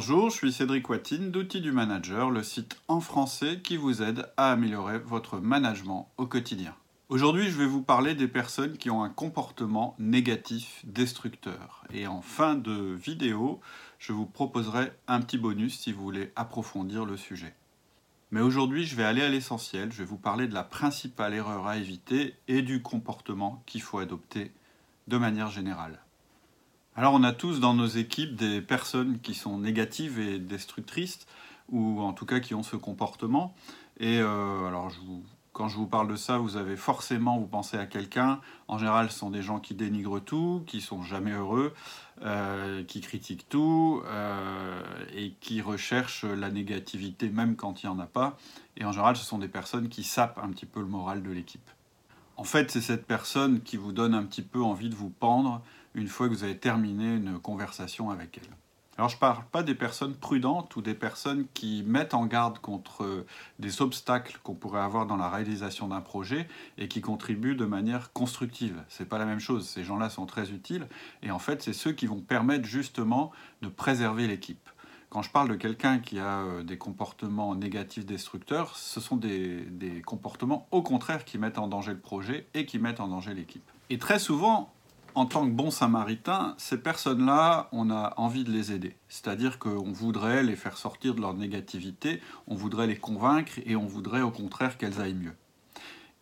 Bonjour, je suis Cédric Watine d'Outils du Manager, le site en français qui vous aide à améliorer votre management au quotidien. Aujourd'hui, je vais vous parler des personnes qui ont un comportement négatif destructeur. Et en fin de vidéo, je vous proposerai un petit bonus si vous voulez approfondir le sujet. Mais aujourd'hui, je vais aller à l'essentiel, je vais vous parler de la principale erreur à éviter et du comportement qu'il faut adopter de manière générale. Alors on a tous dans nos équipes des personnes qui sont négatives et destructrices, ou en tout cas qui ont ce comportement. Et euh, alors quand je vous parle de ça, vous avez forcément, vous pensez à quelqu'un. En général, ce sont des gens qui dénigrent tout, qui sont jamais heureux, euh, qui critiquent tout euh, et qui recherchent la négativité même quand il n'y en a pas. Et en général, ce sont des personnes qui sapent un petit peu le moral de l'équipe. En fait, c'est cette personne qui vous donne un petit peu envie de vous pendre une fois que vous avez terminé une conversation avec elle. Alors je ne parle pas des personnes prudentes ou des personnes qui mettent en garde contre des obstacles qu'on pourrait avoir dans la réalisation d'un projet et qui contribuent de manière constructive. Ce n'est pas la même chose, ces gens-là sont très utiles et en fait c'est ceux qui vont permettre justement de préserver l'équipe. Quand je parle de quelqu'un qui a euh, des comportements négatifs destructeurs, ce sont des, des comportements au contraire qui mettent en danger le projet et qui mettent en danger l'équipe. Et très souvent, en tant que bon samaritain, ces personnes-là, on a envie de les aider. C'est-à-dire qu'on voudrait les faire sortir de leur négativité, on voudrait les convaincre et on voudrait au contraire qu'elles aillent mieux.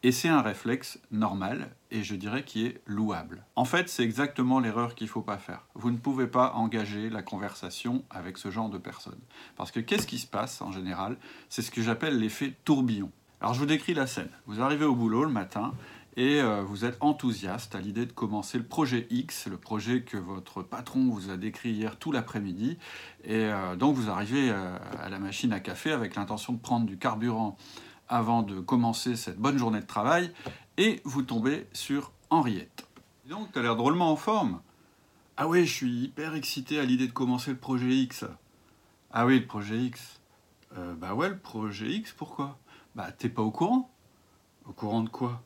Et c'est un réflexe normal et je dirais qui est louable. En fait, c'est exactement l'erreur qu'il ne faut pas faire. Vous ne pouvez pas engager la conversation avec ce genre de personnes. Parce que qu'est-ce qui se passe en général? C'est ce que j'appelle l'effet tourbillon. Alors je vous décris la scène. Vous arrivez au boulot le matin et euh, vous êtes enthousiaste à l'idée de commencer le projet X, le projet que votre patron vous a décrit hier tout l'après-midi. Et euh, donc vous arrivez euh, à la machine à café avec l'intention de prendre du carburant avant de commencer cette bonne journée de travail et vous tombez sur Henriette. donc, tu as l'air drôlement en forme. Ah oui, je suis hyper excité à l'idée de commencer le projet X. Ah oui, le projet X. bah ouais, le projet X, pourquoi? Bah t'es pas au courant Au courant de quoi?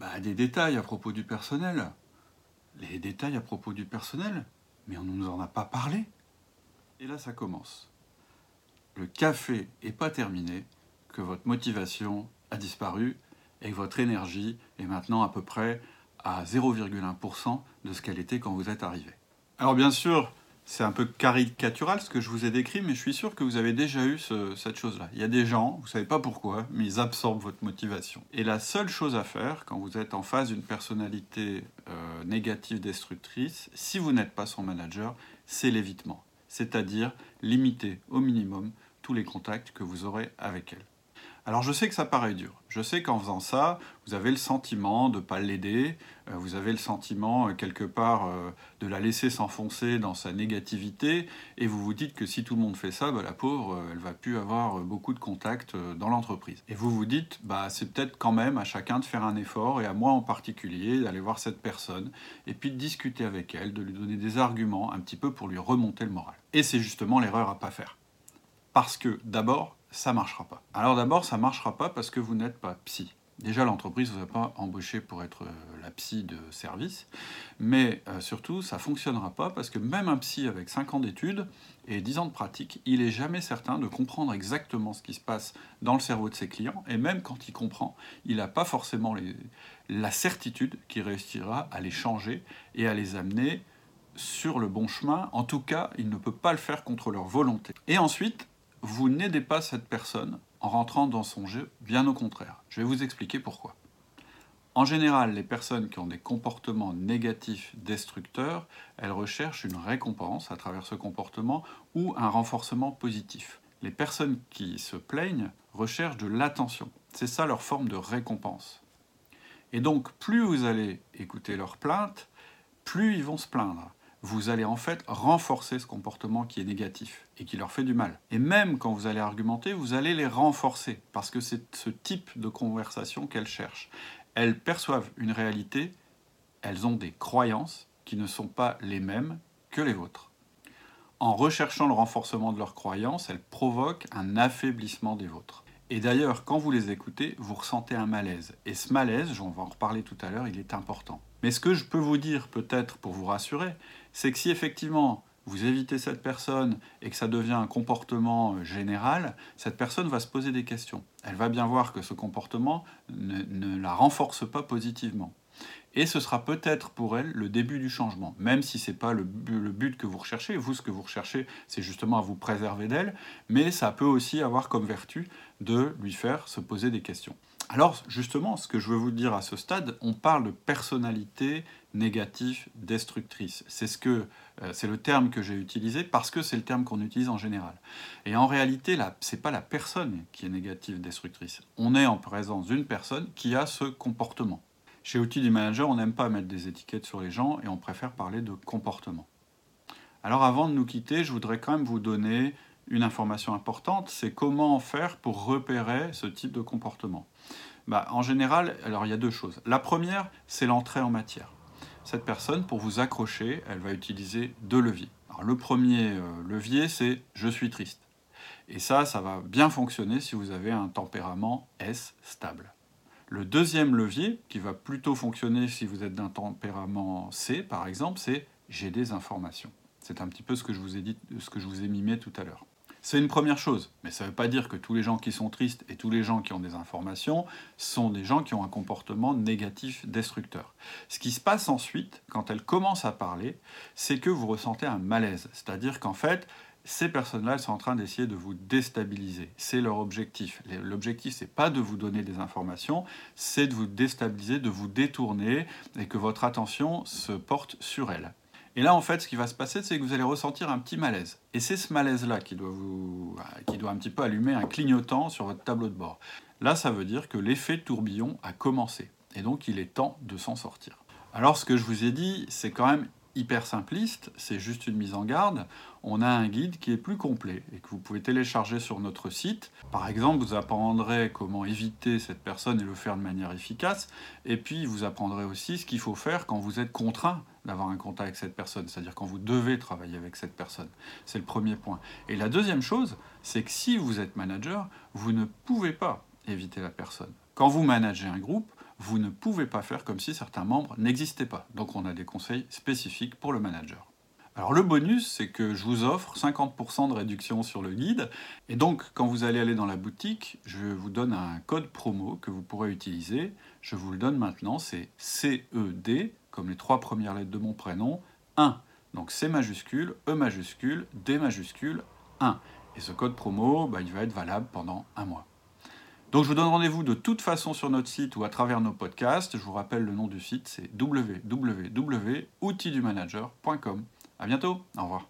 Bah, des détails à propos du personnel. Les détails à propos du personnel Mais on ne nous en a pas parlé. Et là, ça commence. Le café n'est pas terminé, que votre motivation a disparu et que votre énergie est maintenant à peu près à 0,1% de ce qu'elle était quand vous êtes arrivé. Alors bien sûr, c'est un peu caricatural ce que je vous ai décrit, mais je suis sûr que vous avez déjà eu cette chose-là. Il y a des gens, vous ne savez pas pourquoi, mais ils absorbent votre motivation. Et la seule chose à faire quand vous êtes en face d'une personnalité euh, négative destructrice, si vous n'êtes pas son manager, c'est l'évitement. C'est-à-dire limiter au minimum tous les contacts que vous aurez avec elle. Alors je sais que ça paraît dur. Je sais qu'en faisant ça, vous avez le sentiment de ne pas l'aider, euh, vous avez le sentiment euh, quelque part euh, de la laisser s'enfoncer dans sa négativité, et vous vous dites que si tout le monde fait ça, bah, la pauvre, elle va plus avoir beaucoup de contacts dans l'entreprise. Et vous vous dites, bah, c'est peut-être quand même à chacun de faire un effort, et à moi en particulier, d'aller voir cette personne, et puis de discuter avec elle, de lui donner des arguments un petit peu pour lui remonter le moral. Et c'est justement l'erreur à pas faire. Parce que d'abord, ça marchera pas. Alors d'abord, ça marchera pas parce que vous n'êtes pas psy. Déjà, l'entreprise ne vous a pas embauché pour être euh, la psy de service, mais euh, surtout, ça fonctionnera pas parce que même un psy avec 5 ans d'études et 10 ans de pratique, il est jamais certain de comprendre exactement ce qui se passe dans le cerveau de ses clients, et même quand il comprend, il n'a pas forcément la certitude qu'il réussira à les changer et à les amener sur le bon chemin. En tout cas, il ne peut pas le faire contre leur volonté. Et ensuite, vous n'aidez pas cette personne en rentrant dans son jeu, bien au contraire. Je vais vous expliquer pourquoi. En général, les personnes qui ont des comportements négatifs destructeurs, elles recherchent une récompense à travers ce comportement ou un renforcement positif. Les personnes qui se plaignent recherchent de l'attention. C'est ça leur forme de récompense. Et donc, plus vous allez écouter leurs plaintes, plus ils vont se plaindre vous allez en fait renforcer ce comportement qui est négatif et qui leur fait du mal. Et même quand vous allez argumenter, vous allez les renforcer parce que c'est ce type de conversation qu'elles cherchent. Elles perçoivent une réalité, elles ont des croyances qui ne sont pas les mêmes que les vôtres. En recherchant le renforcement de leurs croyances, elles provoquent un affaiblissement des vôtres. Et d'ailleurs, quand vous les écoutez, vous ressentez un malaise. Et ce malaise, j'en vais en reparler tout à l'heure, il est important. Mais ce que je peux vous dire peut-être pour vous rassurer, c'est que si effectivement vous évitez cette personne et que ça devient un comportement euh, général, cette personne va se poser des questions. Elle va bien voir que ce comportement ne, la renforce pas positivement. Et ce sera peut-être pour elle le début du changement, même si ce n'est pas le, le, but que vous recherchez. Vous, ce que vous recherchez, c'est justement à vous préserver d'elle, mais ça peut aussi avoir comme vertu de lui faire se poser des questions. Alors justement, ce que je veux vous dire à ce stade, on parle de personnalité négative destructrice. C'est ce que euh, c'est le terme que j'ai utilisé parce que c'est le terme qu'on utilise en général. Et en réalité, ce n'est pas la personne qui est négative destructrice. On est en présence d'une personne qui a ce comportement. Chez Outils du Manager, on n'aime pas mettre des étiquettes sur les gens et on préfère parler de comportement. Alors avant de nous quitter, je voudrais quand même vous donner une information importante, c'est comment faire pour repérer ce type de comportement. Bah, en général, alors il y a deux choses. La première, c'est l'entrée en matière. Cette personne, pour vous accrocher, elle va utiliser deux leviers. Alors, le premier euh, levier, c'est je suis triste. Et ça, ça va bien fonctionner si vous avez un tempérament S stable. Le deuxième levier, qui va plutôt fonctionner si vous êtes d'un tempérament C, par exemple, c'est j'ai des informations. C'est un petit peu ce que je vous ai dit, ce que je vous ai mimé tout à l'heure. C'est une première chose, mais ça ne veut pas dire que tous les gens qui sont tristes et tous les gens qui ont des informations sont des gens qui ont un comportement négatif destructeur. Ce qui se passe ensuite, quand elles commencent à parler, c'est que vous ressentez un malaise. C'est-à-dire qu'en fait, ces personnes-là sont en train d'essayer de vous déstabiliser. C'est leur objectif. L'objectif, c'est pas de vous donner des informations, c'est de vous déstabiliser, de vous détourner et que votre attention se porte sur elles. Et là, en fait, ce qui va se passer, c'est que vous allez ressentir un petit malaise. Et c'est ce malaise-là qui, doit vous, qui doit un petit peu allumer un clignotant sur votre tableau de bord. Là, ça veut dire que l'effet tourbillon a commencé. Et donc, il est temps de s'en sortir. Alors, ce que je vous ai dit, c'est quand même hyper simpliste, c'est juste une mise en garde. On a un guide qui est plus complet et que vous pouvez télécharger sur notre site. Par exemple, vous apprendrez comment éviter cette personne et le faire de manière efficace. Et puis, vous apprendrez aussi ce qu'il faut faire quand vous êtes contraint d'avoir un contact avec cette personne, c'est-à-dire quand vous devez travailler avec cette personne. C'est le premier point. Et la deuxième chose, c'est que si vous êtes manager, vous ne pouvez pas éviter la personne. Quand vous managez un groupe, vous ne pouvez pas faire comme si certains membres n'existaient pas. Donc on a des conseils spécifiques pour le manager. Alors le bonus, c'est que je vous offre 50% de réduction sur le guide. Et donc quand vous allez aller dans la boutique, je vous donne un code promo que vous pourrez utiliser. Je vous le donne maintenant, c'est CED, comme les trois premières lettres de mon prénom, 1. Donc C majuscule, E majuscule, D majuscule, 1. Et ce code promo, bah, il va être valable pendant un mois. Donc je vous donne rendez-vous de toute façon sur notre site ou à travers nos podcasts. Je vous rappelle le nom du site, c'est www.outildumanager.com. À bientôt, au revoir.